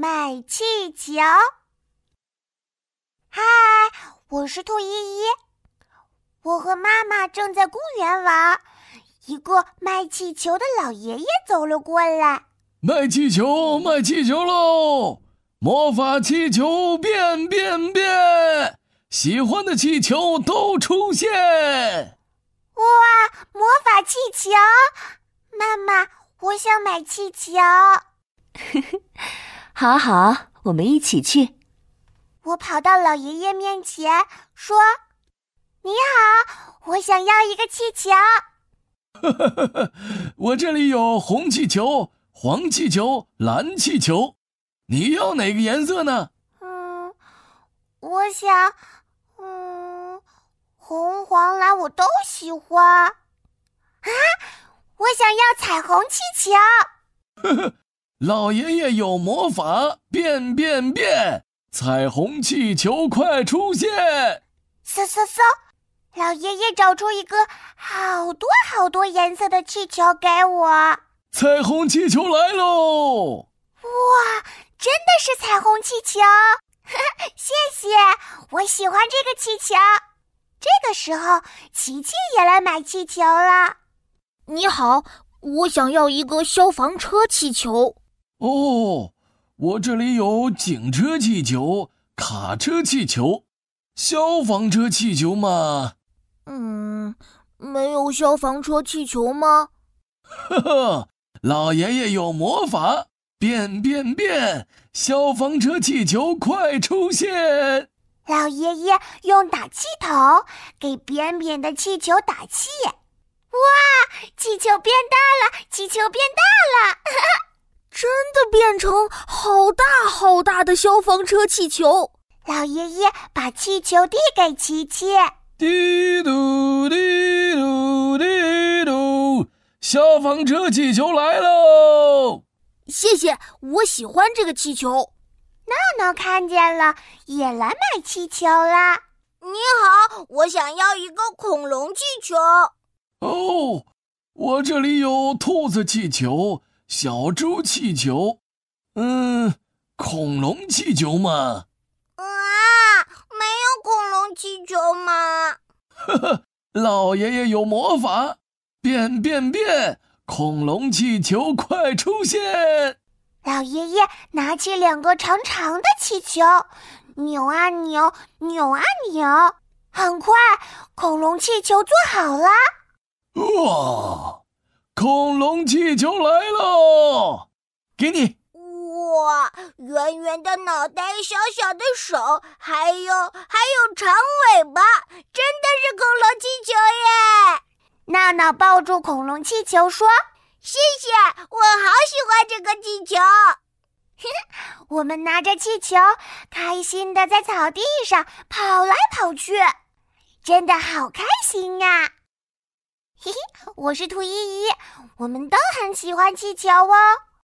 卖气球。嗨，我是兔依依。我和妈妈正在公园玩，一个卖气球的老爷爷走了过来。卖气球，卖气球喽！魔法气球变变变，喜欢的气球都出现。哇，魔法气球！妈妈，我想买气球。好好，我们一起去。我跑到老爷爷面前说：“你好，我想要一个气球。”我这里有红气球、黄气球、蓝气球，你要哪个颜色呢？嗯，我想，嗯，红、黄、蓝我都喜欢。啊，我想要彩虹气球。老爷爷有魔法，变变变！彩虹气球快出现！嗖嗖嗖！老爷爷找出一个好多好多颜色的气球给我。彩虹气球来喽！哇，真的是彩虹气球！谢谢，我喜欢这个气球。这个时候，琪琪也来买气球了。你好，我想要一个消防车气球。哦，我这里有警车气球、卡车气球、消防车气球嘛？嗯，没有消防车气球吗？呵呵，老爷爷有魔法，变变变！消防车气球快出现！老爷爷用打气筒给扁扁的气球打气，哇，气球变大了，气球变大了！真的变成好大好大的消防车气球！老爷爷把气球递给琪琪，滴嘟滴嘟滴嘟，消防车气球来喽！谢谢，我喜欢这个气球。闹闹看见了，也来买气球啦！你好，我想要一个恐龙气球。哦，我这里有兔子气球。小猪气球，嗯，恐龙气球吗？啊，没有恐龙气球吗？呵呵，老爷爷有魔法，变变变，恐龙气球快出现！老爷爷拿起两个长长的气球，扭啊扭，扭啊扭，很快，恐龙气球做好了。哇！恐龙气球来喽！给你。哇，圆圆的脑袋，小小的手，还有还有长尾巴，真的是恐龙气球耶！闹闹抱住恐龙气球说：“谢谢，我好喜欢这个气球。” 我们拿着气球，开心的在草地上跑来跑去，真的好开心呀！嘿嘿，我是兔依依，我们都很喜欢气球哦。